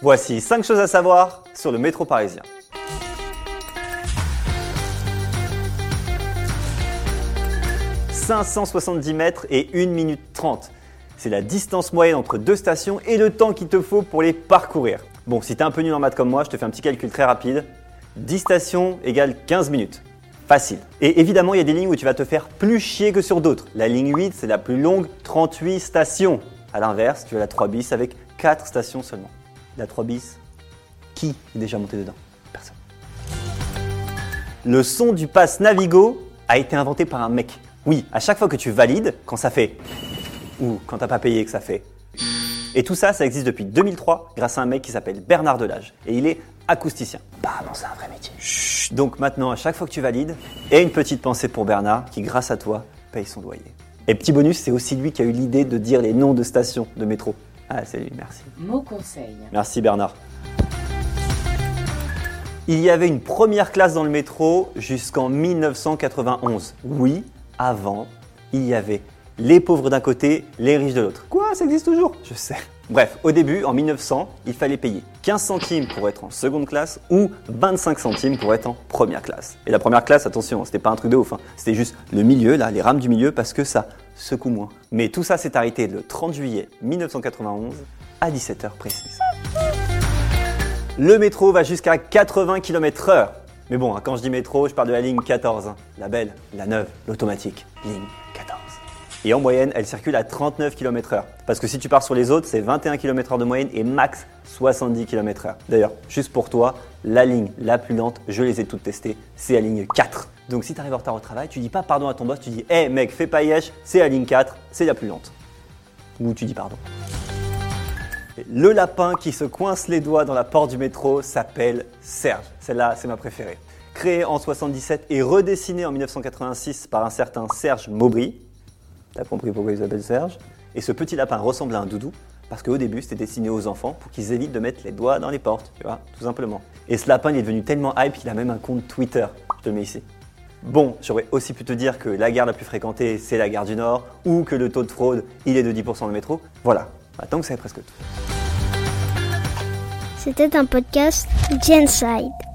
Voici 5 choses à savoir sur le métro parisien. « 570 mètres et 1 minute 30. C'est la distance moyenne entre deux stations et le temps qu'il te faut pour les parcourir. Bon, si t'es un peu nul en maths comme moi, je te fais un petit calcul très rapide. 10 stations égale 15 minutes. Facile. Et évidemment, il y a des lignes où tu vas te faire plus chier que sur d'autres. La ligne 8, c'est la plus longue, 38 stations. A l'inverse, tu as la 3 bis avec 4 stations seulement. La 3 bis, qui est déjà monté dedans? Personne. Le son du pass Navigo a été inventé par un mec. Oui, à chaque fois que tu valides, quand ça fait ou quand t'as pas payé que ça fait. Et tout ça, ça existe depuis 2003 grâce à un mec qui s'appelle Bernard Delage. Et il est acousticien. Apparemment, c'est un vrai métier. Chut. Donc maintenant, à chaque fois que tu valides, et une petite pensée pour Bernard qui, grâce à toi, paye son loyer. Et petit bonus, c'est aussi lui qui a eu l'idée de dire les noms de stations de métro. Ah, c'est lui, merci. Mot conseil. Merci Bernard. Il y avait une première classe dans le métro jusqu'en 1991. Oui, avant, il y avait les pauvres d'un côté, les riches de l'autre. Quoi Ça existe toujours? Je sais. Bref, au début, en 1900, il fallait payer 15 centimes pour être en seconde classe ou 25 centimes pour être en première classe. Et la première classe, attention, c'était pas un truc de ouf, hein. c'était juste le milieu, là, les rames du milieu, parce que ça secoue moins. Mais tout ça s'est arrêté le 30 juillet 1991 à 17h précise. Le métro va jusqu'à 80 km/h. Mais bon, hein, quand je dis métro, je parle de la ligne 14, hein. la belle, la neuve, l'automatique, ligne 14. Et en moyenne, elle circule à 39 km/h. Parce que si tu pars sur les autres, c'est 21 km/h de moyenne et max 70 km/h. D'ailleurs, juste pour toi, la ligne la plus lente, je les ai toutes testées, c'est la ligne 4. Donc si tu arrives en retard au travail, tu dis pas pardon à ton boss, tu dis Hé mec, fais pas c'est la ligne 4, c'est la plus lente. Ou tu dis pardon. Le lapin qui se coince les doigts dans la porte du métro s'appelle Serge. Celle-là, c'est ma préférée. Créé en 77 et redessiné en 1986 par un certain Serge Maubry, T'as compris pourquoi ils s'appellent Serge Et ce petit lapin ressemble à un doudou parce qu'au début, c'était destiné aux enfants pour qu'ils évitent de mettre les doigts dans les portes, tu vois, tout simplement. Et ce lapin, il est devenu tellement hype qu'il a même un compte Twitter. Je te le mets ici. Bon, j'aurais aussi pu te dire que la gare la plus fréquentée, c'est la gare du Nord, ou que le taux de fraude, il est de 10% dans le métro. Voilà, maintenant que c'est presque tout. C'était un podcast Genside.